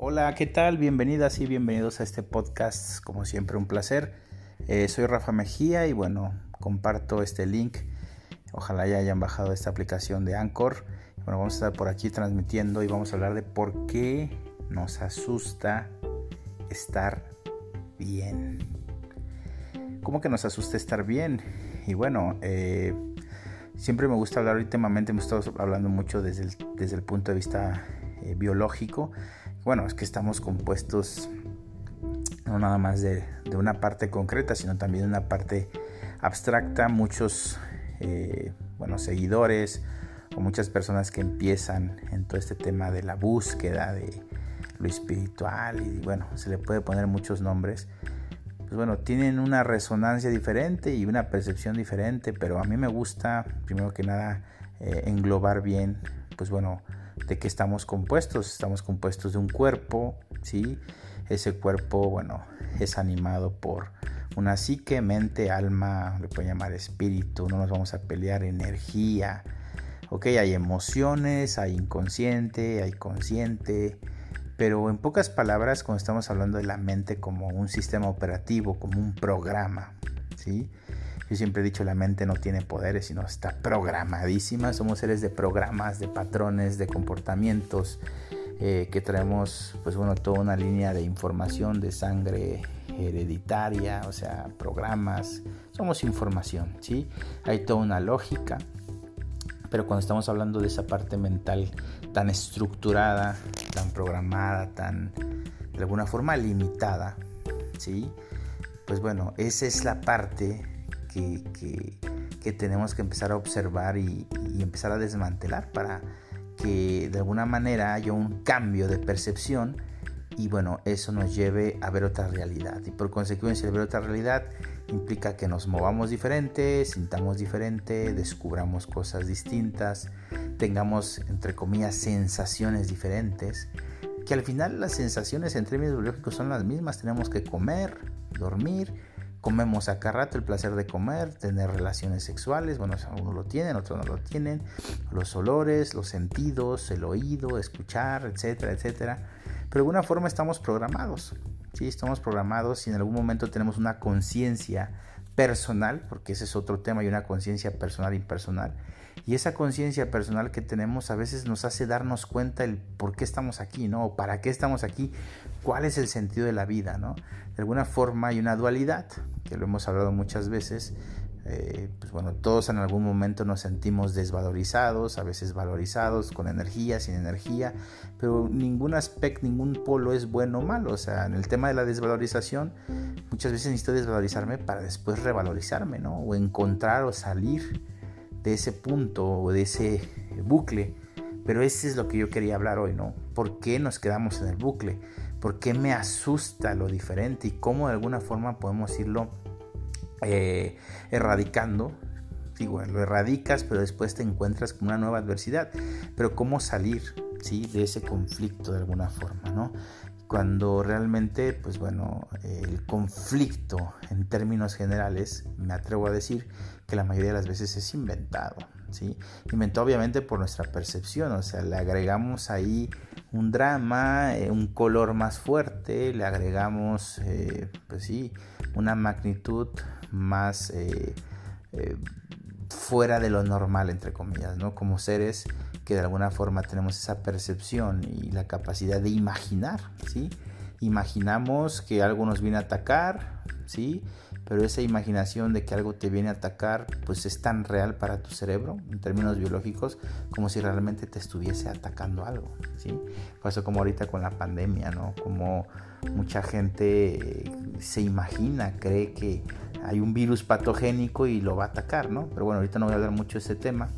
Hola, ¿qué tal? Bienvenidas y bienvenidos a este podcast. Como siempre, un placer. Eh, soy Rafa Mejía y bueno, comparto este link. Ojalá ya hayan bajado esta aplicación de Anchor. Bueno, vamos a estar por aquí transmitiendo y vamos a hablar de por qué nos asusta estar bien. ¿Cómo que nos asusta estar bien? Y bueno, eh, siempre me gusta hablar, últimamente hemos estado hablando mucho desde el, desde el punto de vista eh, biológico bueno, es que estamos compuestos no nada más de, una parte concreta, sino también de una parte abstracta. Muchos, eh, seguidores o muchas personas que empiezan en todo este tema de la búsqueda de lo espiritual y bueno, se le puede poner muchos nombres. Pues bueno, tienen una resonancia diferente y una percepción diferente, pero a mí me gusta, primero que nada, eh, englobar bien, pues bueno, de qué estamos compuestos. Estamos compuestos de un cuerpo, ¿sí? Ese cuerpo, bueno, es animado por una psique, mente, alma, le pueden llamar espíritu, no nos vamos a pelear, energía, ok, hay emociones, hay inconsciente, hay consciente, pero en pocas palabras, cuando estamos hablando de la mente como un sistema operativo, como un programa, ¿sí? Yo siempre he dicho, la mente no tiene poderes, sino está programadísima. Somos seres de programas, de patrones, de comportamientos, eh, que traemos, pues bueno, toda una línea de información, de sangre hereditaria, o sea, programas. Somos información, ¿sí? Hay toda una lógica. Pero cuando estamos hablando de esa parte mental tan estructurada, tan programada, tan de alguna forma limitada, ¿sí? Pues bueno, esa es la parte que, tenemos que empezar a observar y, empezar a desmantelar para que de alguna manera haya un cambio de percepción y bueno, eso nos lleve a ver otra realidad. Y por consecuencia, el ver otra realidad implica que nos movamos diferente, sintamos diferente, descubramos cosas distintas, tengamos, entre comillas, sensaciones diferentes, que al final las sensaciones en términos biológicos son las mismas. Tenemos que comer, dormir, comemos acá rato el placer de comer, tener relaciones sexuales, bueno, uno lo tienen, otros no lo tienen, los olores, los sentidos, el oído, escuchar, etcétera, etcétera. Pero de alguna forma estamos programados, ¿sí? Estamos programados y en algún momento tenemos una conciencia personal, porque ese es otro tema, y una conciencia personal e impersonal. Y esa conciencia personal que tenemos a veces nos hace darnos cuenta el por qué estamos aquí, ¿no? O para qué estamos aquí, cuál es el sentido de la vida, ¿no? De alguna forma hay una dualidad, que lo hemos hablado muchas veces. Eh, pues bueno, todos en algún momento nos sentimos desvalorizados, a veces valorizados, con energía, sin energía, pero ningún aspecto, ningún polo es bueno o malo. O sea, en el tema de la desvalorización, muchas veces necesito desvalorizarme para después revalorizarme, ¿no? O encontrar o salir de ese punto o de ese bucle. Pero ese es lo que yo quería hablar hoy, ¿no? ¿Por qué nos quedamos en el bucle? por qué me asusta lo diferente y cómo de alguna forma podemos irlo eh, erradicando. Digo, lo erradicas, pero después te encuentras con una nueva adversidad. Pero cómo salir ¿sí? de ese conflicto de alguna forma, ¿no? Cuando realmente, pues bueno, el conflicto en términos generales, me atrevo a decir que la mayoría de las veces es inventado, ¿sí? Inventado obviamente por nuestra percepción, o sea, le agregamos ahí un drama, eh, un color más fuerte, le agregamos, eh, pues sí, una magnitud más eh, fuera de lo normal, entre comillas, ¿no? Como seres que de alguna forma tenemos esa percepción y la capacidad de imaginar, ¿sí? Imaginamos que algo nos viene a atacar, ¿sí? pero esa imaginación de que algo te viene a atacar pues es tan real para tu cerebro en términos biológicos como si realmente te estuviese atacando algo, ¿sí? Pasó como ahorita con la pandemia, ¿no? Como mucha gente se imagina, cree que hay un virus patogénico y lo va a atacar, ¿no? Pero bueno, ahorita no voy a hablar mucho de ese tema,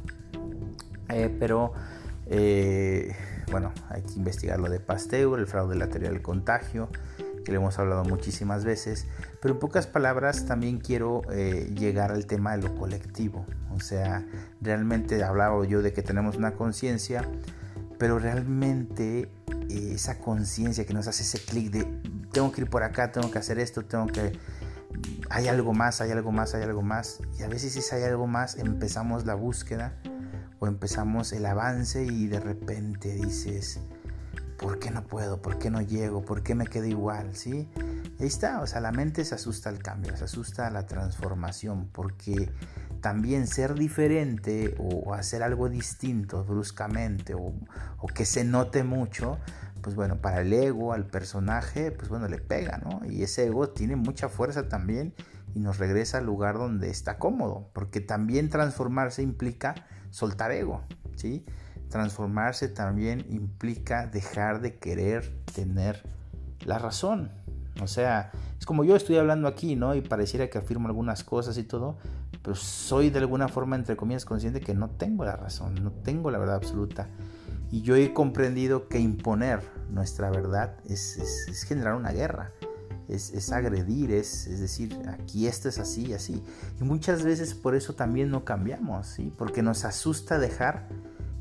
eh, pero... Eh, bueno, hay que investigar lo de Pasteur, el fraude lateral del contagio, que le hemos hablado muchísimas veces, pero en pocas palabras también quiero eh, llegar al tema de lo colectivo, o sea, realmente hablaba yo de que tenemos una conciencia, pero realmente eh, esa conciencia que nos hace ese clic de tengo que ir por acá, tengo que hacer esto, tengo que... Hay algo más, hay algo más, hay algo más. Y a veces si hay algo más, empezamos la búsqueda o empezamos el avance y de repente dices, ¿por qué no puedo? ¿Por qué no llego? ¿Por qué me quedo igual? ¿Sí? Ahí está, o sea, la mente se asusta al cambio, se asusta a la transformación, porque también ser diferente o hacer algo distinto bruscamente o, o, que se note mucho, pues bueno, para el ego, al personaje, pues bueno, le pega, ¿no? Y ese ego tiene mucha fuerza también y nos regresa al lugar donde está cómodo, porque también transformarse implica soltar ego, ¿sí? Transformarse también implica dejar de querer tener la razón. O sea, es como yo estoy hablando aquí, ¿no? Y pareciera que afirmo algunas cosas y todo, pero soy de alguna forma, entre comillas, consciente que no tengo la razón, no tengo la verdad absoluta. Y yo he comprendido que imponer nuestra verdad es, generar una guerra, es, es agredir, es, decir, aquí esto es así, así. Y muchas veces por eso también no cambiamos, ¿sí? Porque nos asusta dejar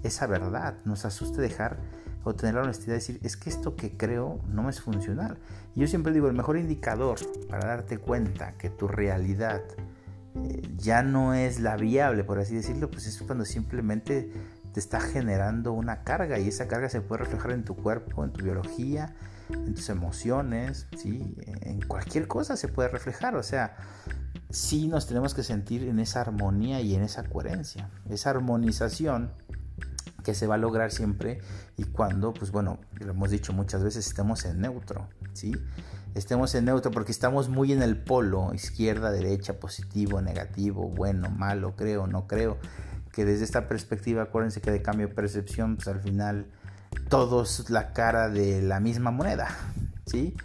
esa verdad, nos asusta dejar o tener la honestidad de decir, es que esto que creo no es funcional. Y yo siempre digo, el mejor indicador para darte cuenta que tu realidad eh, ya no es la viable, por así decirlo, pues es cuando simplemente te está generando una carga y esa carga se puede reflejar en tu cuerpo, en tu biología, en tus emociones, ¿sí? en cualquier cosa se puede reflejar. O sea, sí nos tenemos que sentir en esa armonía y en esa coherencia. Esa armonización que se va a lograr siempre y cuando, pues bueno, lo hemos dicho muchas veces, estemos en neutro, ¿sí? Estemos en neutro porque estamos muy en el polo, izquierda, derecha, positivo, negativo, bueno, malo, creo, no creo. Que desde esta perspectiva, acuérdense que de cambio de percepción, pues al final todo es la cara de la misma moneda, ¿sí?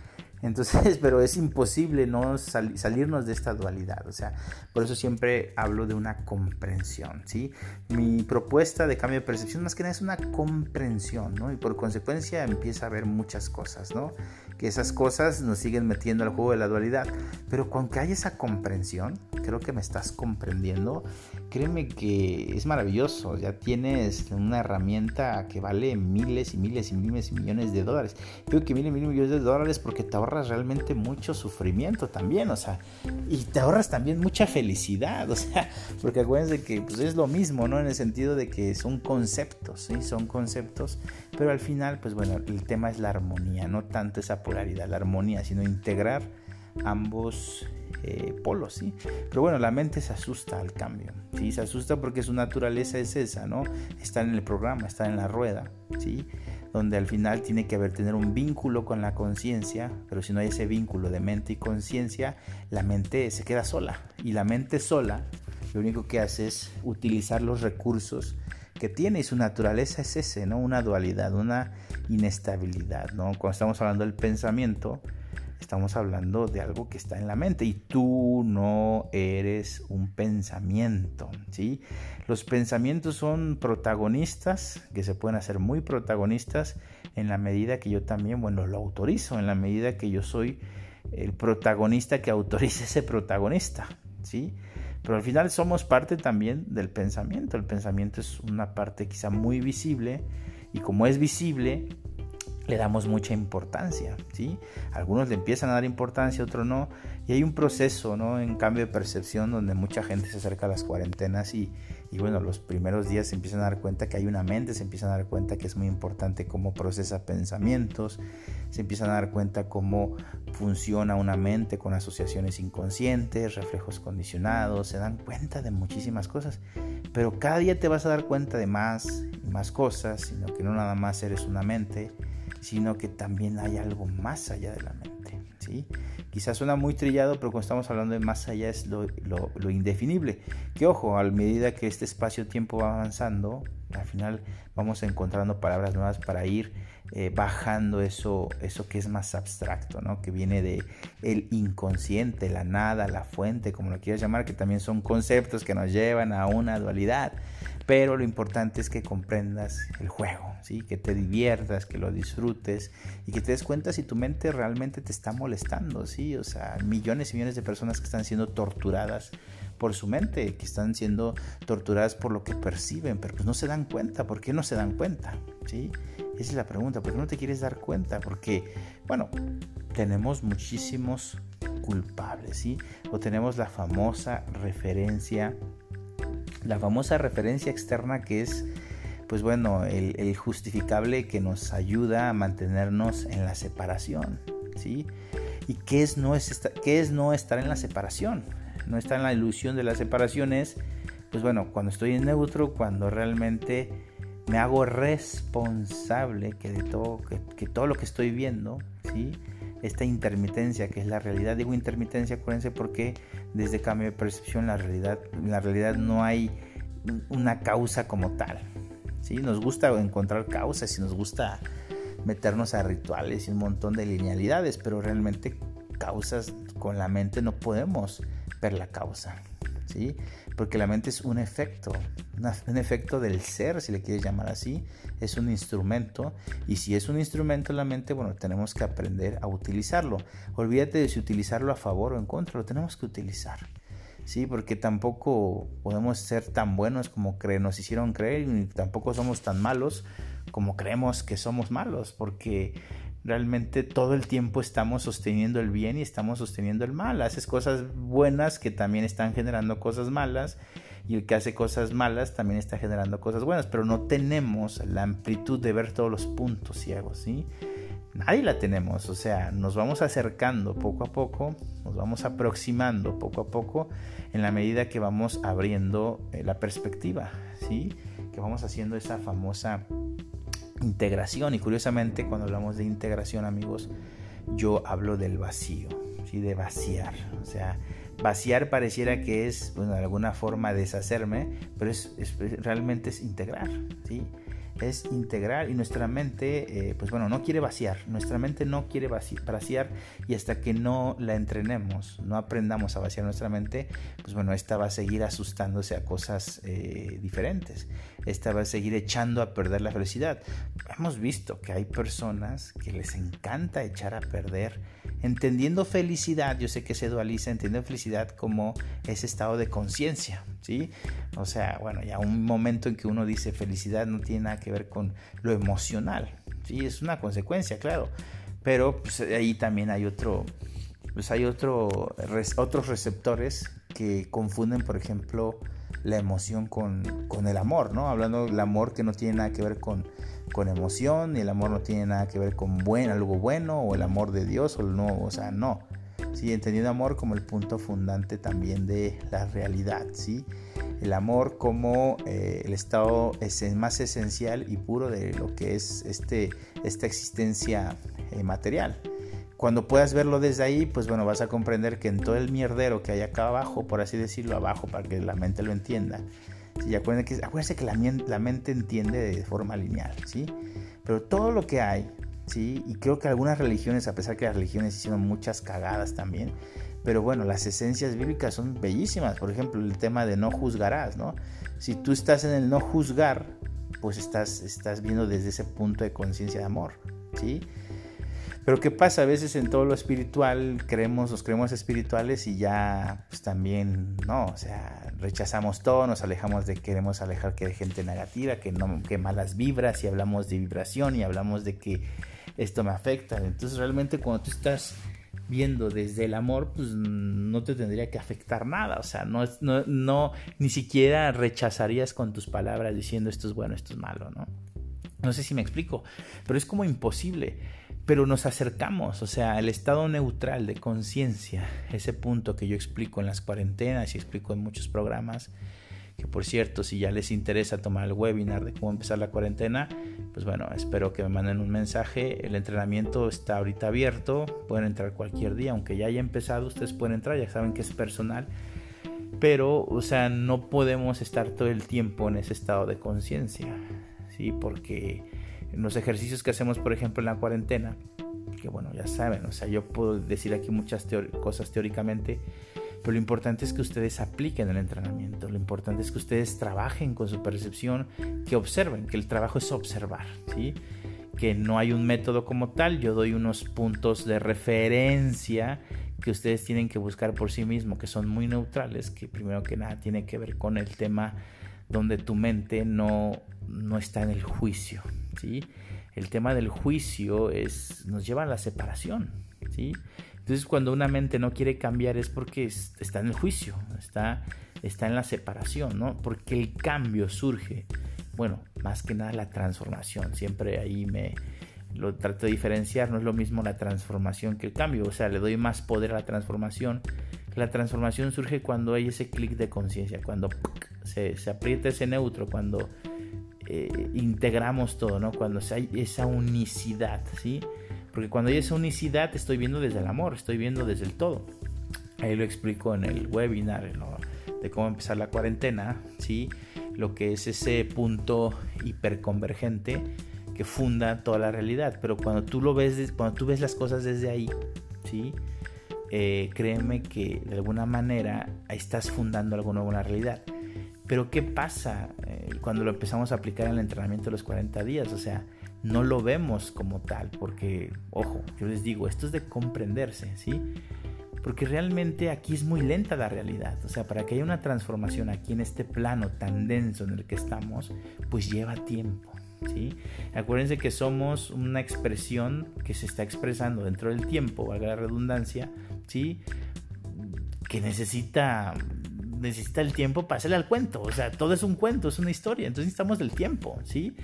Entonces, pero es imposible no salirnos de esta dualidad. O sea, por eso siempre hablo de una comprensión, ¿sí? Mi propuesta de cambio de percepción más que nada es una comprensión, ¿no? Y por consecuencia empieza a haber muchas cosas, ¿no? Que esas cosas nos siguen metiendo al juego de la dualidad. Pero con que haya esa comprensión, creo que me estás comprendiendo, créeme que es maravilloso. Ya tienes una herramienta que vale miles y miles y miles y millones de dólares. Creo que miles y millones de dólares porque te ahorra realmente mucho sufrimiento también, o sea, y te ahorras también mucha felicidad, o sea, porque acuérdense que pues, es lo mismo, ¿no? En el sentido de que son conceptos, ¿sí? Son conceptos, pero al final, pues bueno, el tema es la armonía, no tanto esa polaridad, la armonía, sino integrar ambos eh, polos, ¿sí? Pero bueno, la mente se asusta al cambio, ¿sí? Se asusta porque su naturaleza es esa, ¿no? Está en el programa, está en la rueda, ¿sí? donde al final tiene que haber tener un vínculo con la conciencia, pero si no hay ese vínculo de mente y conciencia, la mente se queda sola. Y la mente sola lo único que hace es utilizar los recursos que tiene y su naturaleza es ese, ¿no? Una dualidad, una inestabilidad, ¿no? Cuando estamos hablando del pensamiento, estamos hablando de algo que está en la mente y tú no eres un pensamiento, ¿sí? Los pensamientos son protagonistas, que se pueden hacer muy protagonistas en la medida que yo también, bueno, lo autorizo, en la medida que yo soy el protagonista que autoriza ese protagonista, ¿sí? Pero al final somos parte también del pensamiento. El pensamiento es una parte quizá muy visible y como es visible, le damos mucha importancia, ¿sí? Algunos le empiezan a dar importancia, otros no, y hay un proceso, ¿no? En cambio de percepción donde mucha gente se acerca a las cuarentenas y, y bueno, los primeros días se empiezan a dar cuenta que hay una mente, se empiezan a dar cuenta que es muy importante cómo procesa pensamientos, se empiezan a dar cuenta cómo funciona una mente con asociaciones inconscientes, reflejos condicionados, se dan cuenta de muchísimas cosas, pero cada día te vas a dar cuenta de más y más cosas, sino que no nada más eres una mente, sino que también hay algo más allá de la mente. ¿sí? Quizás suena muy trillado, pero cuando estamos hablando de más allá es lo, indefinible. Que ojo, a medida que este espacio-tiempo va avanzando, al final vamos encontrando palabras nuevas para ir eh, bajando eso, eso que es más abstracto, ¿no? que viene de el inconsciente, la nada, la fuente, como lo quieras llamar, que también son conceptos que nos llevan a una dualidad. Pero lo importante es que comprendas el juego, ¿sí? que te diviertas, que lo disfrutes y que te des cuenta si tu mente realmente te está molestando. ¿sí? O sea, millones y millones de personas que están siendo torturadas por su mente, que están siendo torturadas por lo que perciben, pero pues no se dan cuenta. ¿Por qué no se dan cuenta? ¿Sí? Esa es la pregunta, ¿por qué no te quieres dar cuenta? Porque, bueno, tenemos muchísimos culpables, ¿sí? O tenemos la famosa referencia, la famosa referencia externa que es pues bueno, el, justificable que nos ayuda a mantenernos en la separación, ¿sí? ¿Y qué es, no qué es no estar en la separación? No estar en la ilusión de la separación es, pues bueno, cuando estoy en neutro, cuando realmente me hago responsable que de todo, que, todo lo que estoy viendo, ¿sí? esta intermitencia que es la realidad. Digo intermitencia, acuérdense, porque desde cambio de percepción la realidad, la realidad no hay una causa como tal. ¿sí? Nos gusta encontrar causas y nos gusta meternos a rituales y un montón de linealidades, pero realmente causas con la mente no podemos ver la causa. ¿sí? Porque la mente es un efecto, un efecto del ser, si le quieres llamar así, es un instrumento y si es un instrumento la mente, bueno, tenemos que aprender a utilizarlo. Olvídate de si utilizarlo a favor o en contra, lo tenemos que utilizar. Sí, porque tampoco podemos ser tan buenos como nos hicieron creer y tampoco somos tan malos como creemos que somos malos, porque realmente todo el tiempo estamos sosteniendo el bien y estamos sosteniendo el mal. Haces cosas buenas que también están generando cosas malas y el que hace cosas malas también está generando cosas buenas, pero no tenemos la amplitud de ver todos los puntos ciegos, ¿sí? Nadie la tenemos, o sea, nos vamos acercando poco a poco, nos vamos aproximando poco a poco en la medida que vamos abriendo eh, la perspectiva, ¿sí? Que vamos haciendo esa famosa integración. Y curiosamente, cuando hablamos de integración, amigos, yo hablo del vacío, ¿sí? de vaciar. O sea, vaciar pareciera que es, bueno, de alguna forma deshacerme, pero es, realmente es integrar. ¿sí? es integrar y nuestra mente, eh, pues bueno, no quiere vaciar, nuestra mente no quiere vaciar y hasta que no la entrenemos, no aprendamos a vaciar nuestra mente, pues bueno, esta va a seguir asustándose a cosas eh, diferentes, esta va a seguir echando a perder la felicidad. Hemos visto que hay personas que les encanta echar a perder entendiendo felicidad, yo sé que se dualiza, entendiendo felicidad como ese estado de conciencia, ¿sí? O sea, bueno, ya un momento en que uno dice felicidad no tiene nada que ver con lo emocional, ¿sí? Es una consecuencia, claro, pero pues, ahí también hay otro, pues hay otro, otros receptores que confunden, por ejemplo, la emoción con, con el amor, ¿no? Hablando del amor que no tiene nada que ver con con emoción y el amor no tiene nada que ver con buen, algo bueno o el amor de Dios o no, o sea, no. Sí, entendiendo amor como el punto fundante también de la realidad, ¿sí? El amor como eh, el estado más esencial y puro de lo que es este, esta existencia eh, material. Cuando puedas verlo desde ahí, pues bueno, vas a comprender que en todo el mierdero que hay acá abajo, por así decirlo, abajo, para que la mente lo entienda, y acuérdense que, que la, la, mente entiende de forma lineal, ¿sí? Pero todo lo que hay, ¿sí? Y creo que algunas religiones, a pesar que las religiones hicieron muchas cagadas también, pero bueno, las esencias bíblicas son bellísimas. Por ejemplo, el tema de no juzgarás, ¿no? Si tú estás en el no juzgar, pues estás, estás viendo desde ese punto de conciencia de amor, ¿sí? Pero ¿qué pasa? A veces en todo lo espiritual creemos, nos creemos espirituales y ya pues también no, o sea, rechazamos todo, nos alejamos de, queremos alejar que de gente negativa, que no, que malas vibras y hablamos de vibración y hablamos de que esto me afecta. Entonces realmente cuando tú estás viendo desde el amor, pues no te tendría que afectar nada, o sea, no, no, no ni siquiera rechazarías con tus palabras diciendo esto es bueno, esto es malo, ¿no? No sé si me explico, pero es como imposible pero nos acercamos, o sea, el estado neutral de conciencia, ese punto que yo explico en las cuarentenas y explico en muchos programas, que por cierto, si ya les interesa tomar el webinar de cómo empezar la cuarentena, pues bueno, espero que me manden un mensaje. El entrenamiento está ahorita abierto, pueden entrar cualquier día, aunque ya haya empezado, ustedes pueden entrar, ya saben que es personal. Pero, o sea, no podemos estar todo el tiempo en ese estado de conciencia, ¿sí? Porque en los ejercicios que hacemos, por ejemplo, en la cuarentena, que bueno, ya saben, o sea, yo puedo decir aquí muchas cosas teóricamente, pero lo importante es que ustedes apliquen el entrenamiento, lo importante es que ustedes trabajen con su percepción, que observen, que el trabajo es observar, ¿sí? que no hay un método como tal, yo doy unos puntos de referencia que ustedes tienen que buscar por sí mismos, que son muy neutrales, que primero que nada tiene que ver con el tema donde tu mente no, no está en el juicio, ¿sí? El tema del juicio es, nos lleva a la separación, ¿sí? Entonces cuando una mente no quiere cambiar es porque está en el juicio, está, está en la separación, ¿no? Porque el cambio surge bueno, más que nada la transformación. Siempre ahí me lo trato de diferenciar, no es lo mismo la transformación que el cambio, o sea, le doy más poder a la transformación. La transformación surge cuando hay ese clic de conciencia, cuando se, se, aprieta ese neutro, cuando eh, integramos todo, ¿no? Cuando hay esa unicidad, ¿sí? Porque cuando hay esa unicidad estoy viendo desde el amor, estoy viendo desde el todo. Ahí lo explico en el webinar de cómo empezar la cuarentena, ¿sí? Lo que es ese punto hiperconvergente que funda toda la realidad. Pero cuando tú lo ves, cuando tú ves las cosas desde ahí, ¿sí? Eh, créeme que de alguna manera estás fundando algo nuevo en la realidad. Pero ¿qué pasa cuando lo empezamos a aplicar en el entrenamiento de los 40 días? O sea, no lo vemos como tal, porque, ojo, yo les digo, esto es de comprenderse, ¿sí? Porque realmente aquí es muy lenta la realidad. O sea, para que haya una transformación aquí en este plano tan denso en el que estamos, pues lleva tiempo. ¿sí? Acuérdense que somos una expresión que se está expresando dentro del tiempo, valga la redundancia, ¿sí? que necesita necesita el tiempo para hacerle al cuento. O sea, todo es un cuento, es una historia. Entonces necesitamos del tiempo, ¿sí?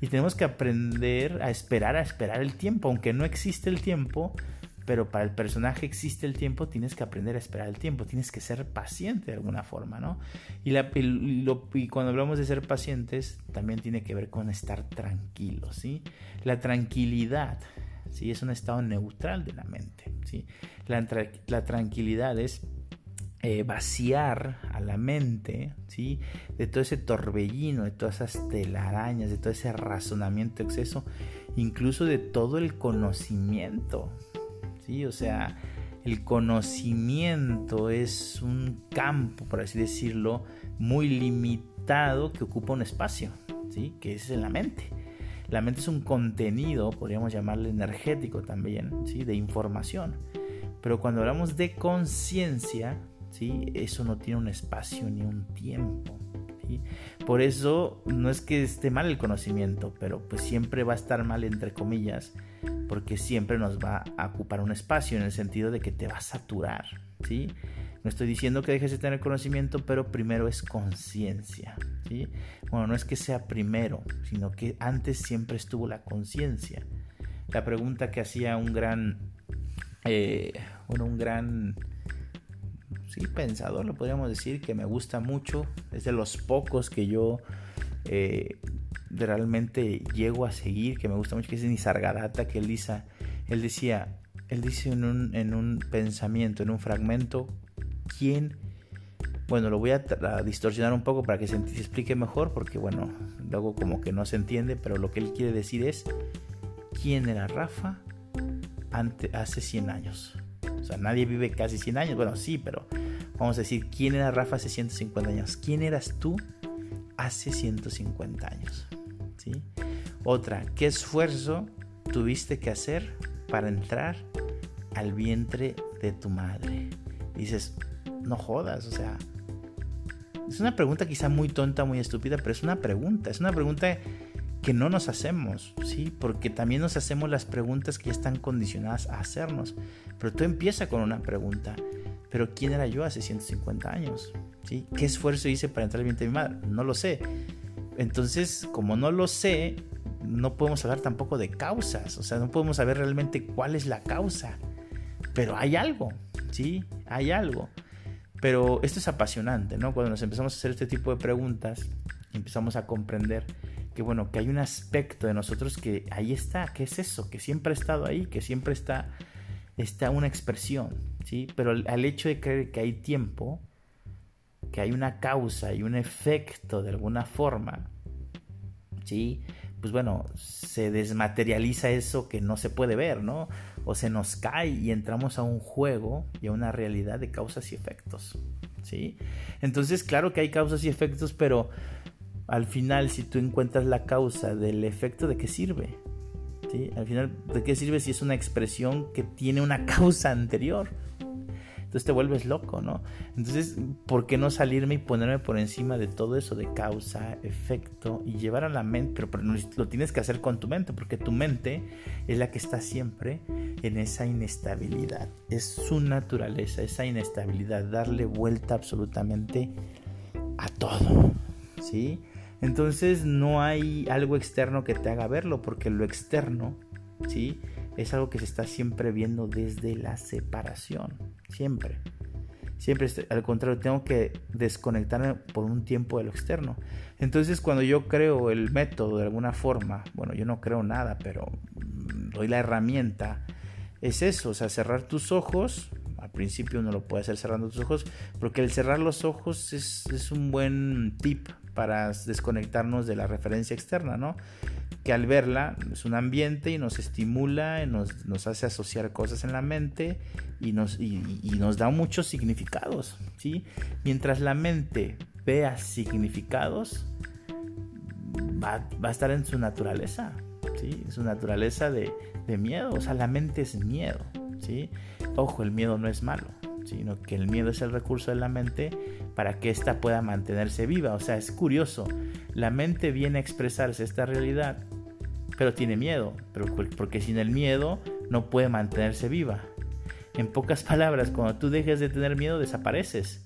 Y tenemos que aprender a esperar, a esperar el tiempo. Aunque no existe el tiempo, pero para el personaje existe el tiempo, tienes que aprender a esperar el tiempo, tienes que ser paciente de alguna forma, ¿no? Y, la, y, cuando hablamos de ser pacientes, también tiene que ver con estar tranquilo, ¿sí? La tranquilidad, ¿sí? Es un estado neutral de la mente, ¿sí? La tranquilidad es eh, vaciar a la mente, ¿sí? De todo ese torbellino, de todas esas telarañas, de todo ese razonamiento exceso, incluso de todo el conocimiento, ¿sí? O sea, el conocimiento es un campo, por así decirlo, muy limitado que ocupa un espacio, ¿sí? Que es en la mente. La mente es un contenido, podríamos llamarle energético también, ¿sí? De información. Pero cuando hablamos de conciencia, ¿sí? Eso no tiene un espacio ni un tiempo. Por eso no es que esté mal el conocimiento, pero pues siempre va a estar mal entre comillas, porque siempre nos va a ocupar un espacio en el sentido de que te va a saturar, ¿sí? No estoy diciendo que dejes de tener conocimiento, pero primero es conciencia, ¿sí? Bueno, no es que sea primero, sino que antes siempre estuvo la conciencia. La pregunta que hacía un gran, eh, un gran sí, pensador, lo podríamos decir, que me gusta mucho. Es de los pocos que yo eh, realmente llego a seguir, que me gusta mucho, que es Nisargadatta, que él, dice, él decía, él dice en un, en un pensamiento, en un fragmento, ¿quién? Bueno, lo voy a, distorsionar un poco para que se, explique mejor, porque bueno, luego como que no se entiende, pero lo que él quiere decir es, ¿quién era Rafa ante, hace 100 años? O sea, nadie vive casi 100 años. Bueno, sí, pero vamos a decir, ¿quién era Rafa hace 150 años? ¿Quién eras tú hace 150 años? ¿Sí? Otra, ¿qué esfuerzo tuviste que hacer para entrar al vientre de tu madre? dices, no jodas, o sea, es una pregunta quizá muy tonta, muy estúpida, pero es una pregunta, es una pregunta que no nos hacemos, ¿sí? Porque también nos hacemos las preguntas que ya están condicionadas a hacernos. Pero tú empieza con una pregunta. ¿Pero quién era yo hace 150 años? ¿Sí? ¿Qué esfuerzo hice para entrar al vientre de mi madre? No lo sé. Entonces, como no lo sé, no podemos hablar tampoco de causas. O sea, no podemos saber realmente cuál es la causa. Pero hay algo, ¿sí? Hay algo. Pero esto es apasionante, ¿no? Cuando nos empezamos a hacer este tipo de preguntas, empezamos a comprender que bueno, que hay un aspecto de nosotros que ahí está, que es eso, que siempre ha estado ahí, que siempre está, está una expresión, ¿sí? Pero al, hecho de creer que hay tiempo, que hay una causa y un efecto de alguna forma, ¿sí? Pues bueno, se desmaterializa eso que no se puede ver, ¿no? O se nos cae y entramos a un juego y a una realidad de causas y efectos, ¿sí? Entonces, claro que hay causas y efectos, pero al final si tú encuentras la causa del efecto, ¿de qué sirve? ¿Sí? Al final, ¿de qué sirve si es una expresión que tiene una causa anterior? Entonces te vuelves loco, ¿no? Entonces, ¿por qué no salirme y ponerme por encima de todo eso de causa, efecto y llevar a la mente? Pero, lo tienes que hacer con tu mente, porque tu mente es la que está siempre en esa inestabilidad. Es su naturaleza, esa inestabilidad, darle vuelta absolutamente a todo, ¿sí? Entonces no hay algo externo que te haga verlo, porque lo externo, ¿sí? Es algo que se está siempre viendo desde la separación, siempre. Siempre, al contrario, tengo que desconectarme por un tiempo de lo externo. Entonces, cuando yo creo el método de alguna forma, bueno, yo no creo nada, pero doy la herramienta, es eso, o sea, cerrar tus ojos. Al principio uno lo puede hacer cerrando tus ojos, porque el cerrar los ojos es, es un buen tip para desconectarnos de la referencia externa, ¿no? Que al verla es un ambiente y nos estimula, y nos, hace asociar cosas en la mente y nos, da muchos significados, ¿sí? Mientras la mente vea significados, va, a estar en su naturaleza, ¿sí? Su naturaleza de, de miedo, o sea, la mente es miedo, ¿sí? Ojo, el miedo no es malo, sino que el miedo es el recurso de la mente para que ésta pueda mantenerse viva. O sea, es curioso, la mente viene a expresarse esta realidad, pero tiene miedo, porque sin el miedo no puede mantenerse viva. En pocas palabras, cuando tú dejes de tener miedo, desapareces.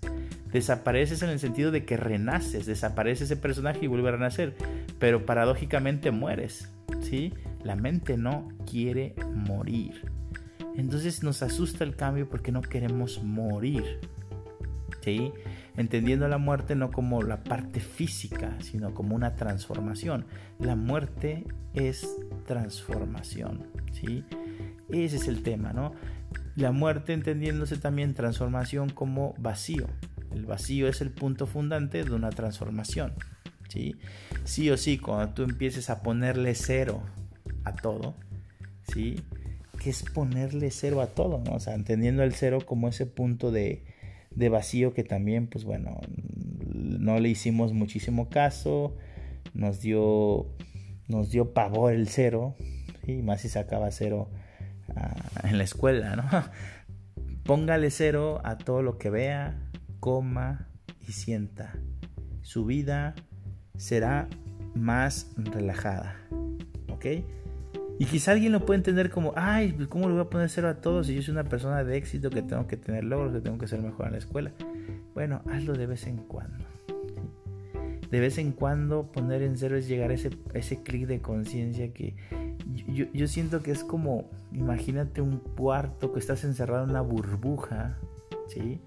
Desapareces en el sentido de que renaces, desaparece ese personaje y vuelve a renacer, pero paradójicamente mueres, ¿sí? La mente no quiere morir. Entonces nos asusta el cambio porque no queremos morir. ¿Sí? Entendiendo la muerte no como la parte física, sino como una transformación. La muerte es transformación. ¿sí? Ese es el tema, ¿no? La muerte entendiéndose también transformación como vacío. El vacío es el punto fundante de una transformación. ¿sí? sí o sí, cuando tú empieces a ponerle cero a todo, ¿sí? que es ponerle cero a todo, ¿no? O sea, entendiendo el cero como ese punto de, de vacío que también, pues bueno, no le hicimos muchísimo caso, nos dio, nos dio pavor el cero, y más si sacaba cero ah, en la escuela, ¿no? Póngale cero a todo lo que vea, coma y sienta. Su vida será más relajada, ¿ok? Y quizá alguien lo puede entender como, ay, pues, ¿cómo le voy a poner cero a todos si yo soy una persona de éxito que tengo que tener logros, que tengo que ser mejor en la escuela? Bueno, hazlo de vez en cuando. De vez en cuando poner en cero es llegar a ese, ese clic de conciencia que yo, yo, siento que es como, imagínate un cuarto que estás encerrado en una burbuja, ¿sí?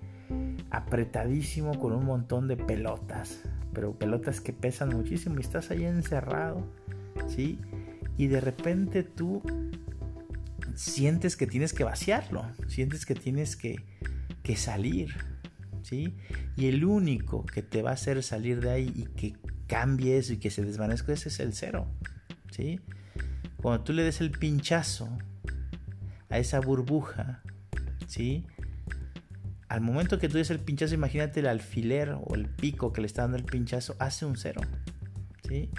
Apretadísimo con un montón de pelotas, pero pelotas que pesan muchísimo y estás ahí encerrado, ¿sí? Y de repente tú sientes que tienes que vaciarlo, sientes que tienes que, que salir, ¿sí? Y el único que te va a hacer salir de ahí y que cambie eso y que se desvanezca ese es el cero, ¿sí? Cuando tú le des el pinchazo a esa burbuja, ¿sí? Al momento que tú des el pinchazo, imagínate el alfiler o el pico que le está dando el pinchazo, hace un cero, ¿sí?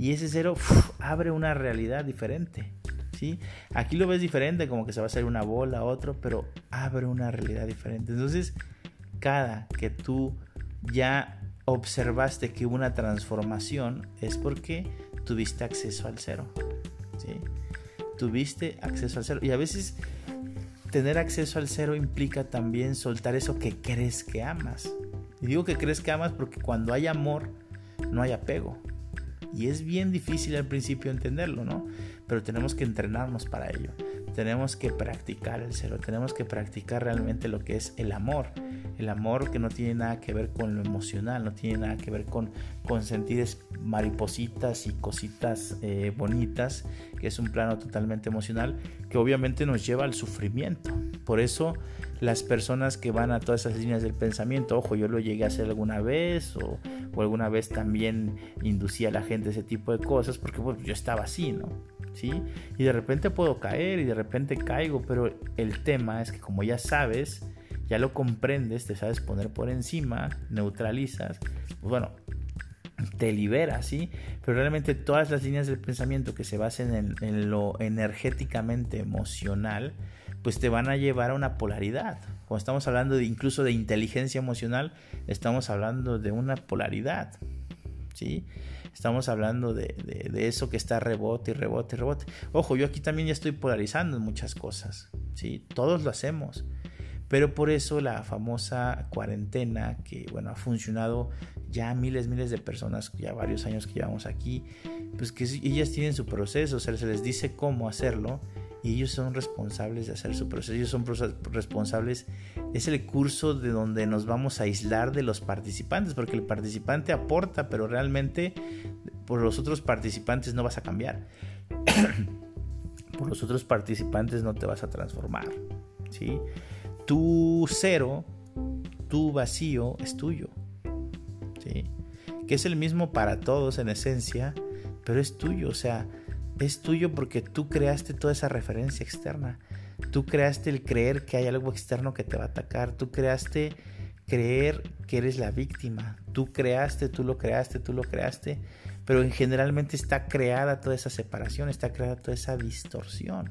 Y ese cero abre una realidad diferente. ¿sí? Aquí lo ves diferente, como que se va a hacer una bola, otro, pero abre una realidad diferente. Entonces, cada que tú ya observaste que hubo una transformación, es porque tuviste acceso al cero. ¿sí? Tuviste acceso al cero. Y a veces tener acceso al cero implica también soltar eso que crees que amas. Y digo que crees que amas porque cuando hay amor, no hay apego. Y es bien difícil al principio entenderlo, ¿no? Pero tenemos que entrenarnos para ello. Tenemos que practicar el cero, tenemos que practicar realmente lo que es el amor. El amor que no tiene nada que ver con lo emocional, no tiene nada que ver con, con sentir maripositas y cositas eh, bonitas, que es un plano totalmente emocional, que obviamente nos lleva al sufrimiento. Por eso las personas que van a todas esas líneas del pensamiento, ojo, yo lo llegué a hacer alguna vez o, alguna vez también inducía a la gente ese tipo de cosas, porque yo estaba así, ¿no? ¿Sí? Y de repente puedo caer y de repente caigo, pero el tema es que como ya sabes, ya lo comprendes, te sabes poner por encima, neutralizas, pues bueno, te libera, ¿sí? Pero realmente todas las líneas del pensamiento que se basen en, en lo energéticamente emocional, pues te van a llevar a una polaridad. Cuando estamos hablando de, incluso de inteligencia emocional, estamos hablando de una polaridad. ¿sí? Estamos hablando de, de, eso que está rebote y rebote y rebote. Ojo, yo aquí también ya estoy polarizando en muchas cosas. ¿sí? Todos lo hacemos. Pero por eso la famosa cuarentena, que bueno, ha funcionado ya miles, miles de personas, ya varios años que llevamos aquí, pues que ellas tienen su proceso, o sea, se les dice cómo hacerlo y ellos son responsables de hacer su proceso, ellos son responsables, es el curso de donde nos vamos a aislar de los participantes, porque el participante aporta, pero realmente por los otros participantes no vas a cambiar. por los otros participantes no te vas a transformar, ¿sí? Tu cero, tu vacío es tuyo, ¿sí? Que es el mismo para todos en esencia, pero es tuyo, o sea, es tuyo porque tú creaste toda esa referencia externa. Tú creaste el creer que hay algo externo que te va a atacar. Tú creaste creer que eres la víctima. Tú creaste, tú lo creaste, tú lo creaste. Pero generalmente está creada toda esa separación, está creada toda esa distorsión.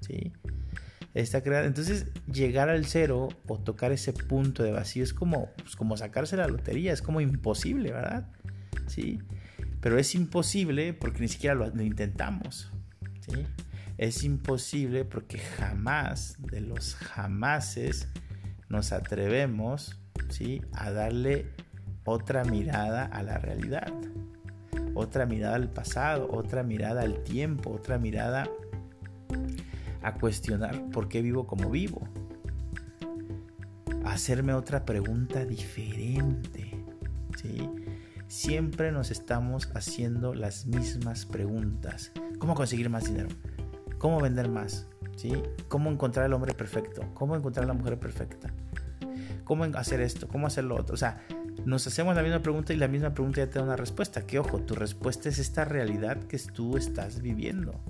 ¿sí? Está creada. Entonces, llegar al cero o tocar ese punto de vacío es como, pues, como sacarse la lotería, es como imposible, ¿verdad? ¿Sí? Pero es imposible porque ni siquiera lo, intentamos. Es imposible porque jamás, de los jamases, nos atrevemos ¿sí? a darle otra mirada a la realidad, otra mirada al pasado, otra mirada al tiempo, otra mirada a cuestionar por qué vivo como vivo, hacerme otra pregunta diferente, ¿sí? Siempre nos estamos haciendo las mismas preguntas. ¿Cómo conseguir más dinero? ¿Cómo vender más? ¿Cómo encontrar al hombre perfecto? ¿Cómo encontrar la mujer perfecta? ¿Cómo hacer esto? ¿Cómo hacer lo otro? O sea, nos hacemos la misma pregunta y la misma pregunta ya te da una respuesta. Que ojo, tu respuesta es esta realidad que tú estás viviendo.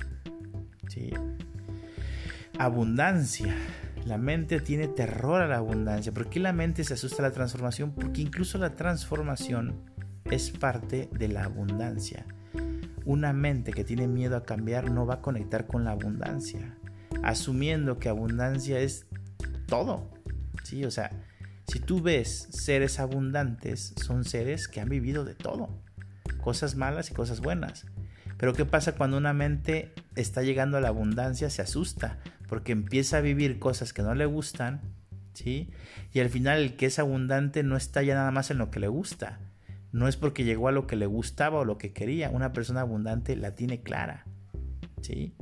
Abundancia. La mente tiene terror a la abundancia. ¿Por qué la mente se asusta a la transformación? Porque incluso la transformación es parte de la abundancia. Una mente que tiene miedo a cambiar no va a conectar con la abundancia, asumiendo que abundancia es todo. Sí, o sea, si tú ves seres abundantes, son seres que han vivido de todo, cosas malas y cosas buenas. Pero ¿qué pasa cuando una mente está llegando a la abundancia? Se asusta porque empieza a vivir cosas que no le gustan, ¿sí? Y al final el que es abundante no está ya nada más en lo que le gusta, no es porque llegó a lo que le gustaba o lo que quería. Una persona abundante la tiene clara. ¿sí?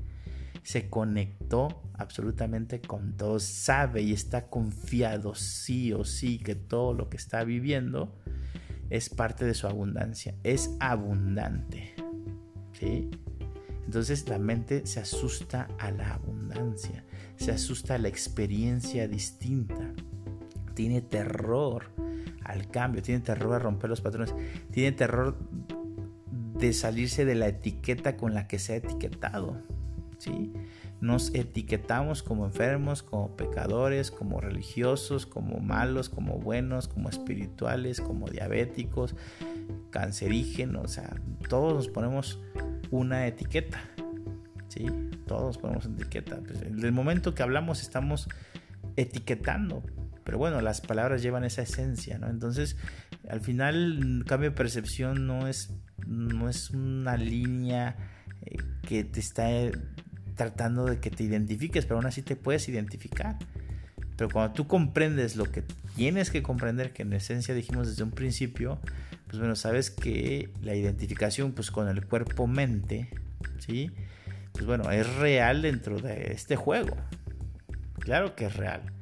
Se conectó absolutamente con todo. Sabe y está confiado sí o sí que todo lo que está viviendo es parte de su abundancia. Es abundante. ¿sí? Entonces la mente se asusta a la abundancia. Se asusta a la experiencia distinta. Tiene terror al cambio, tiene terror a romper los patrones, tiene terror de salirse de la etiqueta con la que se ha etiquetado. ¿sí? Nos etiquetamos como enfermos, como pecadores, como religiosos, como malos, como buenos, como espirituales, como diabéticos, cancerígenos, o sea, todos nos ponemos una etiqueta. ¿sí? Todos ponemos una etiqueta. Pues, en el momento que hablamos estamos etiquetando pero bueno, las palabras llevan esa esencia, ¿no? Entonces, al final, cambio de percepción no es, no es una línea eh, que te está eh, tratando de que te identifiques, pero aún así te puedes identificar. Pero cuando tú comprendes lo que tienes que comprender, que en esencia dijimos desde un principio, pues bueno, sabes que la identificación pues con el cuerpo-mente, ¿sí? Pues bueno, es real dentro de este juego. Claro que es real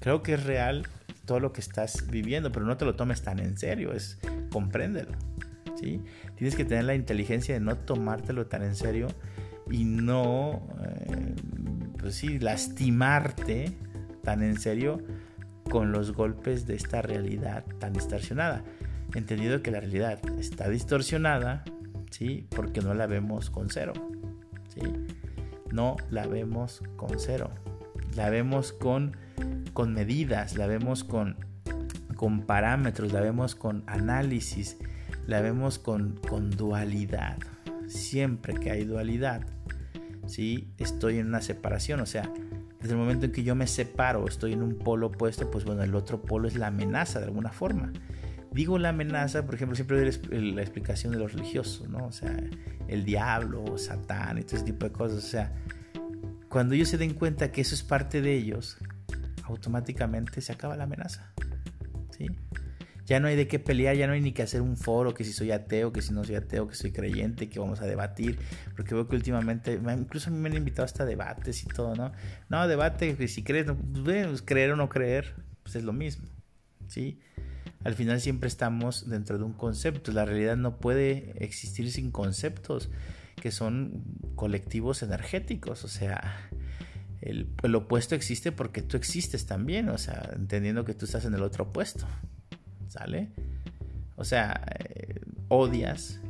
creo que es real todo lo que estás viviendo, pero no te lo tomes tan en serio, es compréndelo. ¿sí? Tienes que tener la inteligencia de no tomártelo tan en serio y no, eh, pues sí, lastimarte tan en serio con los golpes de esta realidad tan distorsionada. Entendido que la realidad está distorsionada, ¿sí? Porque no la vemos con cero, ¿sí? No la vemos con cero. La vemos con con medidas, la vemos con, con parámetros, la vemos con análisis, la vemos con, con dualidad. Siempre que hay dualidad, ¿sí? estoy en una separación, o sea, desde el momento en que yo me separo, estoy en un polo opuesto, pues bueno, el otro polo es la amenaza de alguna forma. Digo la amenaza, por ejemplo, siempre doy la explicación de los religiosos, ¿no? O sea, el diablo, Satán y todo ese tipo de cosas. O sea, cuando ellos se den cuenta que eso es parte de ellos, automáticamente se acaba la amenaza. ¿sí? Ya no hay de qué pelear, ya no hay ni que hacer un foro, que si soy ateo, que si no soy ateo, que soy creyente, que vamos a debatir, porque veo que últimamente, incluso me han invitado hasta debates y todo, ¿no? No, debate, que si crees, pues, creer o no creer, pues es lo mismo, ¿sí? Al final siempre estamos dentro de un concepto, la realidad no puede existir sin conceptos, que son colectivos energéticos, o sea, el, opuesto existe porque tú existes también, o sea, entendiendo que tú estás en el otro opuesto, ¿sale? O sea, eh, odias,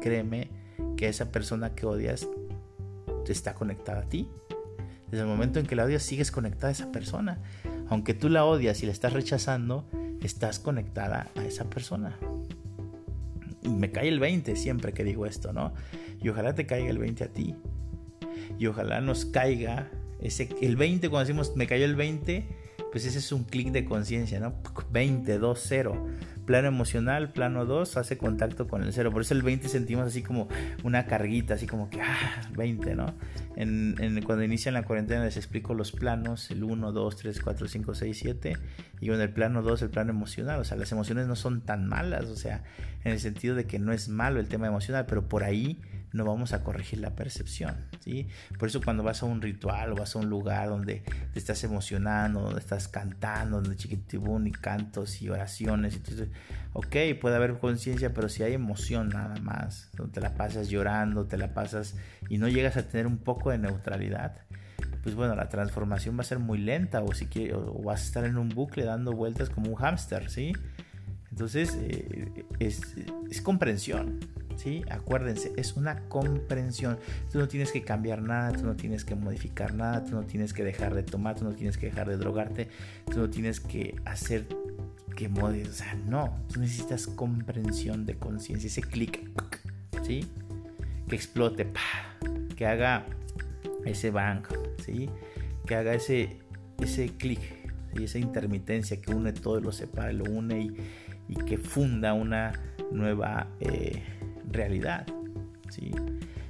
créeme que esa persona que odias está conectada a ti. Desde el momento en que la odias, sigues conectada a esa persona. Aunque tú la odias y la estás rechazando, estás conectada a esa persona. Y me cae el 20 siempre que digo esto, ¿no? Y ojalá te caiga el 20 a ti. Y ojalá nos caiga ese, el 20, cuando decimos me cayó el 20, pues ese es un clic de conciencia, ¿no? 20, 2, 0. Plano emocional, plano 2, hace contacto con el 0. Por eso el 20 sentimos así como una carguita, así como que, ah, 20, ¿no? En, cuando inician la cuarentena les explico los planos, el 1, 2, 3, 4, 5, 6, 7. Y en el plano 2, el plano emocional. O sea, las emociones no son tan malas, o sea, en el sentido de que no es malo el tema emocional, pero por ahí no vamos a corregir la percepción, ¿sí? Por eso cuando vas a un ritual o vas a un lugar donde te estás emocionando, donde estás cantando, donde chiquitibún y cantos y oraciones, entonces, ok, puede haber conciencia, pero si hay emoción nada más, donde te la pasas llorando, te la pasas y no llegas a tener un poco de neutralidad, pues bueno, la transformación va a ser muy lenta o, si quieres, o vas a estar en un bucle dando vueltas como un hámster, ¿sí? Entonces, eh, es, comprensión, ¿sí? Acuérdense, es una comprensión. Tú no tienes que cambiar nada, tú no tienes que modificar nada, tú no tienes que dejar de tomar, tú no tienes que dejar de drogarte, tú no tienes que hacer que modifiques, o sea, no, tú necesitas comprensión de conciencia, ese clic, ¿sí? Que explote, que haga ese bang, ¿sí? Que haga ese, ese clic, esa intermitencia que une todo, lo separa, lo une y, y que funda una nueva eh, realidad. ¿sí?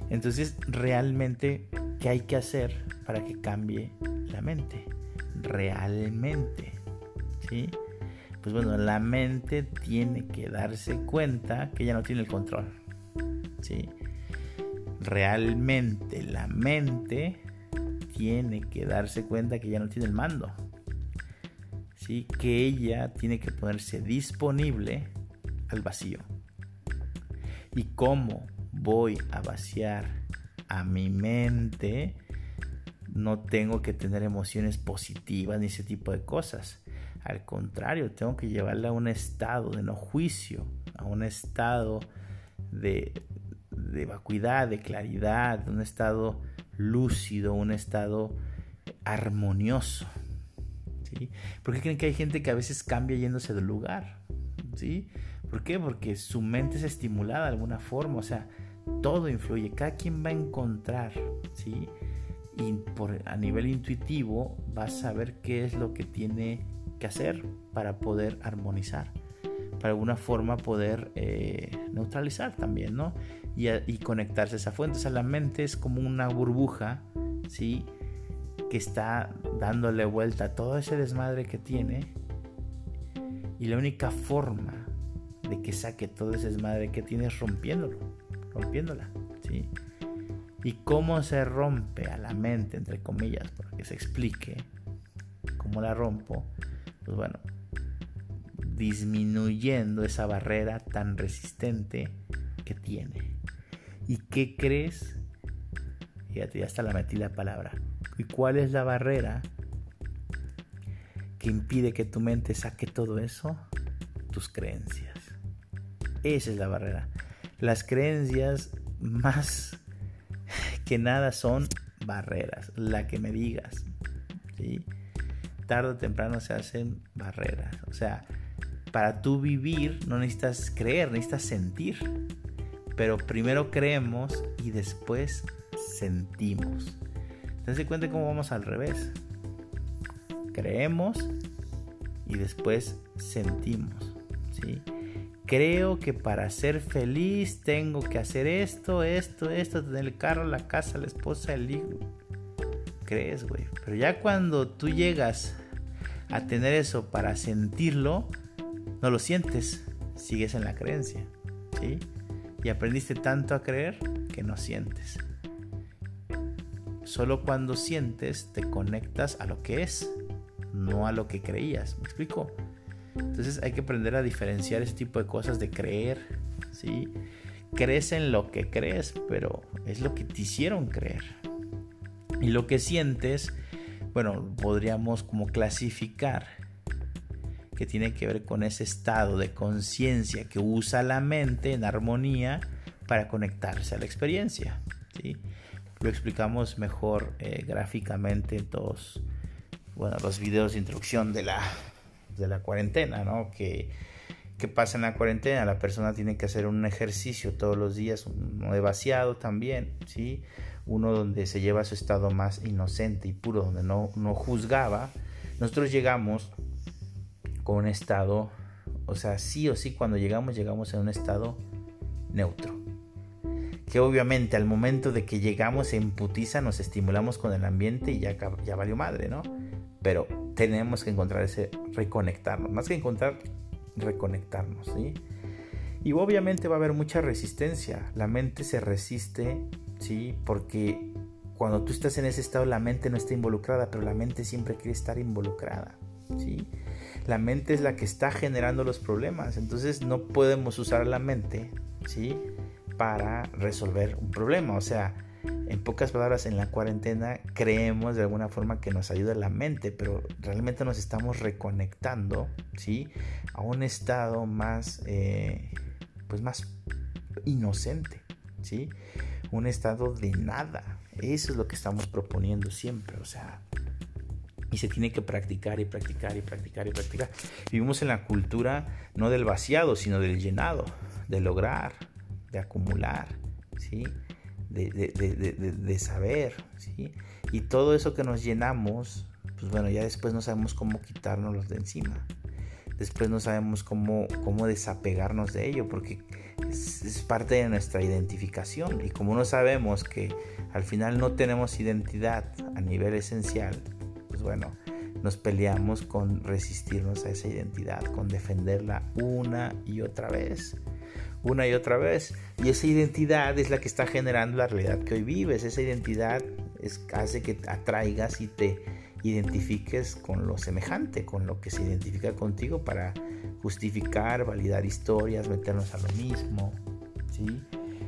Entonces, realmente, ¿qué hay que hacer para que cambie la mente? Realmente. ¿sí? Pues bueno, la mente tiene que darse cuenta que ya no tiene el control. ¿sí? Realmente la mente tiene que darse cuenta que ya no tiene el mando. Que ella tiene que ponerse disponible al vacío. ¿Y cómo voy a vaciar a mi mente? No tengo que tener emociones positivas ni ese tipo de cosas. Al contrario, tengo que llevarla a un estado de no juicio, a un estado de, de vacuidad, de claridad, un estado lúcido, un estado armonioso. ¿Sí? ¿Por qué creen que hay gente que a veces cambia yéndose del lugar? ¿sí? ¿Por qué? Porque su mente es estimulada de alguna forma, o sea, todo influye, cada quien va a encontrar, ¿sí? Y por, a nivel intuitivo va a saber qué es lo que tiene que hacer para poder armonizar, para alguna forma poder eh, neutralizar también, ¿no? Y, y, conectarse a esa fuente. O sea, la mente es como una burbuja, ¿sí? Que está dándole vuelta a todo ese desmadre que tiene. Y la única forma de que saque todo ese desmadre que tienes rompiéndolo, rompiéndola, ¿sí? Y cómo se rompe a la mente, entre comillas, para que se explique cómo la rompo, pues bueno, disminuyendo esa barrera tan resistente que tiene. ¿Y qué crees? Fíjate, ya hasta la metí la palabra. ¿Y cuál es la barrera que impide que tu mente saque todo eso? Tus creencias. Esa es la barrera. Las creencias más que nada son barreras. La que me digas. ¿sí? Tarde o temprano se hacen barreras. O sea, para tú vivir no necesitas creer, necesitas sentir. Pero primero creemos y después sentimos. Tense cuenta cómo vamos al revés. Creemos y después sentimos. creo que para ser feliz tengo que hacer esto, esto, esto, tener el carro, la casa, la esposa, el hijo. Crees, güey. Pero ya cuando tú llegas a tener eso para sentirlo, no lo sientes, sigues en la creencia, ¿sí? Y aprendiste tanto a creer que no sientes. Solo cuando sientes te conectas a lo que es, no a lo que creías. ¿Me explico? Entonces hay que aprender a diferenciar ese tipo de cosas de creer, ¿sí? Crees en lo que crees, pero es lo que te hicieron creer. Y lo que sientes, bueno, podríamos como clasificar que tiene que ver con ese estado de conciencia que usa la mente en armonía para conectarse a la experiencia. ¿sí? Lo explicamos mejor eh, gráficamente en todos bueno, los videos de introducción de la, de la cuarentena, ¿no? Que, ¿Qué pasa en la cuarentena? La persona tiene que hacer un ejercicio todos los días, uno de vaciado también, ¿sí? Uno donde se lleva a su estado más inocente y puro, donde no, no juzgaba. Nosotros llegamos con un estado, o sea, sí o sí, cuando llegamos, llegamos en un estado neutro. Que obviamente al momento de que llegamos en putiza nos estimulamos con el ambiente y ya, ya valió madre, ¿no? Pero tenemos que encontrar ese reconectarnos, más que encontrar, reconectarnos, ¿sí? Y obviamente va a haber mucha resistencia, la mente se resiste, ¿sí? Porque cuando tú estás en ese estado la mente no está involucrada, pero la mente siempre quiere estar involucrada, ¿sí? La mente es la que está generando los problemas, entonces no podemos usar la mente, ¿sí? Para resolver un problema, o sea, en pocas palabras, en la cuarentena creemos de alguna forma que nos ayuda la mente, pero realmente nos estamos reconectando, ¿sí? A un estado más, eh, pues más inocente, ¿sí? Un estado de nada. Eso es lo que estamos proponiendo siempre, o sea, y se tiene que practicar y practicar y practicar y practicar. Vivimos en la cultura no del vaciado, sino del llenado, de lograr, de acumular, ¿sí? De, de, saber, ¿sí? Y todo eso que nos llenamos, pues bueno, ya después no sabemos cómo quitárnoslos de encima. Después no sabemos cómo, cómo desapegarnos de ello, porque es, es parte de nuestra identificación. Y como no sabemos que al final no tenemos identidad a nivel esencial, bueno, nos peleamos con resistirnos a esa identidad, con defenderla una y otra vez, una y otra vez. Y esa identidad es la que está generando la realidad que hoy vives. Esa identidad es, hace que atraigas y te identifiques con lo semejante, con lo que se identifica contigo para justificar, validar historias, meternos a lo mismo, ¿sí?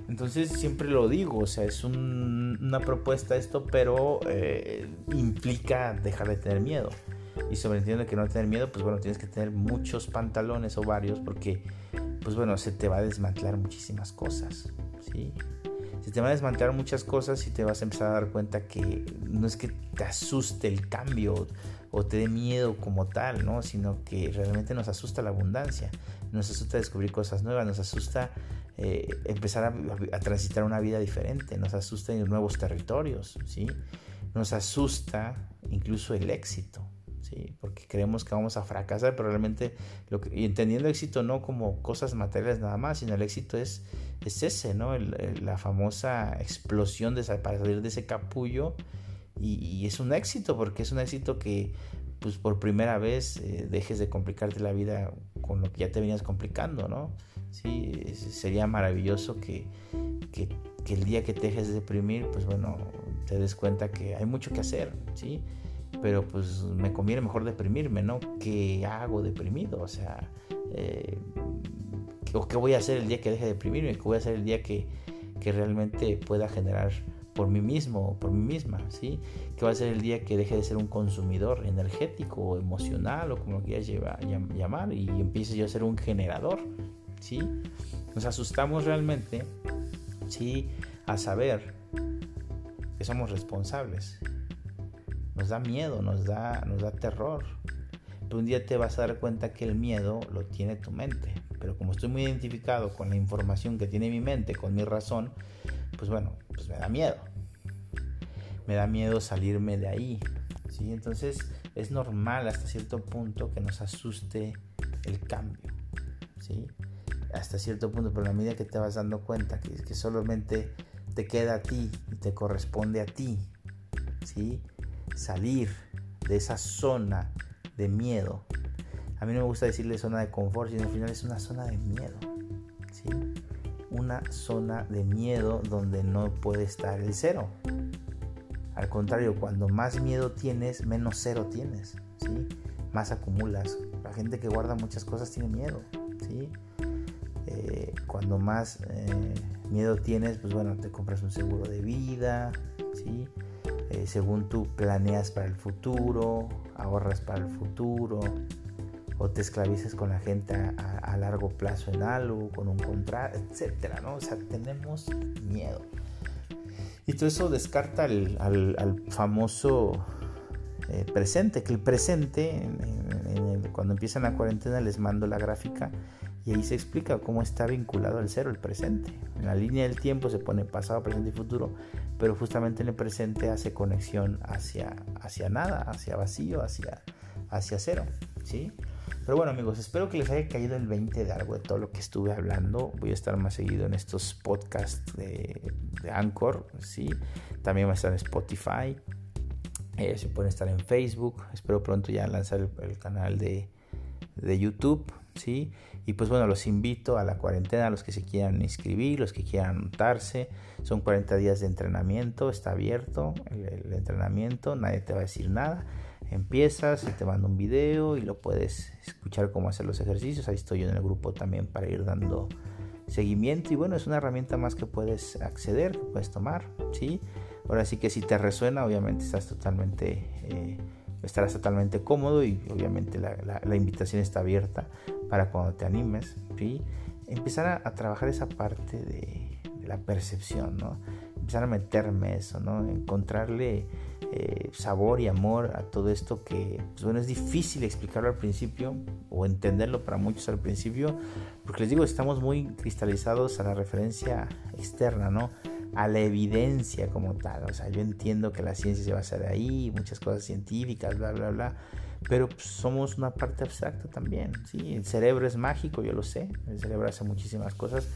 Entonces siempre lo digo, o sea, es una propuesta esto, pero eh, implica dejar de tener miedo. Y sobreentiendo que no tener miedo, pues bueno, tienes que tener muchos pantalones o varios porque, pues bueno, se te va a desmantelar muchísimas cosas, ¿sí? Se te va a desmantelar muchas cosas y te vas a empezar a dar cuenta que no es que te asuste el cambio o te dé miedo como tal, ¿no? Sino que realmente nos asusta la abundancia, nos asusta descubrir cosas nuevas, nos asusta eh, empezar a, transitar una vida diferente, nos asusta en nuevos territorios, ¿sí? Nos asusta incluso el éxito, ¿sí? Porque creemos que vamos a fracasar, pero realmente, lo que, y entendiendo el éxito no como cosas materiales nada más, sino el éxito es, es ese, ¿no? la famosa explosión de, para salir de ese capullo y, y, es un éxito, porque es un éxito que pues por primera vez eh, dejes de complicarte la vida con lo que ya te venías complicando, ¿no? Sí, sería maravilloso que, que, el día que te dejes de deprimir, pues bueno, te des cuenta que hay mucho que hacer, ¿sí? Pero pues me conviene mejor deprimirme, ¿no? ¿Qué hago deprimido? O sea, eh, ¿qué voy a hacer el día que deje de deprimirme? ¿Qué voy a hacer el día que, que realmente pueda generar por mí mismo o por mí misma, ¿sí? Que va a ser el día que deje de ser un consumidor energético o emocional o como lo quieras llamar y empiece yo a ser un generador, ¿sí? Nos asustamos realmente, ¿sí? A saber que somos responsables. Nos da miedo, nos da, nos da terror. Pero un día te vas a dar cuenta que el miedo lo tiene tu mente. Pero como estoy muy identificado con la información que tiene mi mente, con mi razón, pues bueno, pues me da miedo. Me da miedo salirme de ahí. ¿sí? Entonces es normal hasta cierto punto que nos asuste el cambio. ¿sí? Hasta cierto punto, pero a medida que te vas dando cuenta que, que solamente te queda a ti y te corresponde a ti ¿sí? Salir de esa zona de miedo. A mí no me gusta decirle zona de confort, sino al final es una zona de miedo. ¿sí? Una zona de miedo donde no puede estar el cero. Al contrario, cuando más miedo tienes, menos cero tienes. ¿sí? Más acumulas. La gente que guarda muchas cosas tiene miedo. ¿sí? Eh, cuando más eh, miedo tienes, pues bueno, te compras un seguro de vida, ¿sí? Eh, según tú planeas para el futuro, ahorras para el futuro, o te esclavizas con la gente a, largo plazo en algo, con un contrato, etcétera, ¿no? O sea, tenemos miedo. Y todo eso descarta al, famoso presente, que el presente, cuando empiezan la cuarentena les mando la gráfica y ahí se explica cómo está vinculado al cero, el presente. En la línea del tiempo se pone pasado, presente y futuro, pero justamente en el presente hace conexión hacia, hacia nada, hacia vacío, hacia, hacia cero. ¿sí? Pero bueno amigos, espero que les haya caído el 20 de algo de todo lo que estuve hablando. Voy a estar más seguido en estos podcasts de, Anchor. ¿sí? También va a estar en Spotify. Eh, se pueden estar en Facebook. Espero pronto ya lanzar el, canal de, de YouTube. Y pues bueno, los invito a la cuarentena, los que se quieran inscribir, los que quieran anotarse. Son 40 días de entrenamiento, está abierto el, entrenamiento, nadie te va a decir nada. Empiezas, te mando un video y lo puedes escuchar cómo hacer los ejercicios. Ahí estoy yo en el grupo también para ir dando seguimiento. Y bueno, es una herramienta más que puedes acceder, que puedes tomar, ¿sí? Ahora sí que si te resuena, obviamente estás totalmente... Eh, estarás totalmente cómodo y obviamente la, invitación está abierta para cuando te animes, ¿sí? empezar a, trabajar esa parte de, la percepción, ¿no? empezar a meterme eso, ¿no? encontrarle eh, sabor y amor a todo esto que, pues bueno, es difícil explicarlo al principio o entenderlo para muchos al principio, porque les digo, estamos muy cristalizados a la referencia externa, ¿no? A la evidencia como tal. O sea, yo entiendo que la ciencia se basa de ahí, muchas cosas científicas, bla, bla, bla, pero pues, somos una parte abstracta también, ¿sí? El cerebro es mágico, yo lo sé, el cerebro hace muchísimas cosas,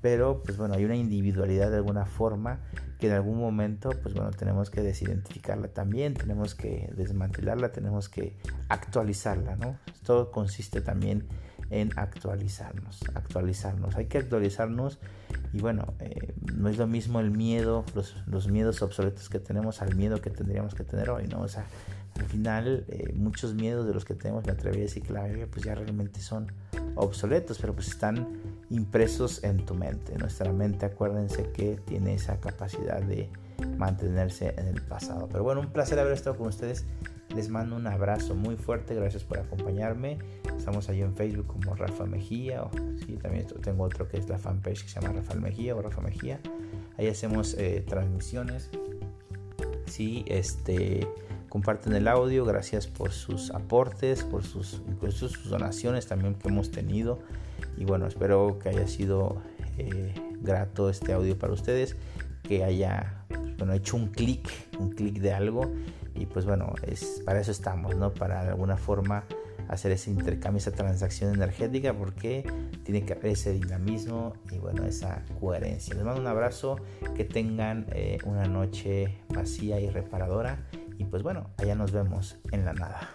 pero pues bueno, hay una individualidad de alguna forma que en algún momento, pues bueno, tenemos que desidentificarla también, tenemos que desmantelarla, tenemos que actualizarla, ¿no? Todo consiste también en actualizarnos, actualizarnos. Hay que actualizarnos y bueno, eh, no es lo mismo el miedo, los, los, miedos obsoletos que tenemos al miedo que tendríamos que tener hoy, ¿no? O sea, al final eh, muchos miedos de los que tenemos, me atreví a decir que la mayoría pues ya realmente son obsoletos, pero pues están impresos en tu mente. Nuestra mente, acuérdense que tiene esa capacidad de mantenerse en el pasado. Pero bueno, un placer haber estado con ustedes les mando un abrazo muy fuerte, gracias por acompañarme. Estamos ahí en Facebook como Rafa Mejía, o, sí, también tengo otro que es la fanpage que se llama Rafael Mejía o Rafa Mejía. Ahí hacemos eh, transmisiones. Sí, este, comparten el audio, gracias por sus aportes, por sus, incluso sus donaciones también que hemos tenido. Y bueno, espero que haya sido eh, grato este audio para ustedes, que haya bueno, hecho un clic, un clic de algo y pues bueno, es, para eso estamos, ¿no? Para de alguna forma hacer ese intercambio, esa transacción energética, porque tiene que haber ese dinamismo y bueno, esa coherencia. Les mando un abrazo, que tengan eh, una noche vacía y reparadora y pues bueno, allá nos vemos en la nada.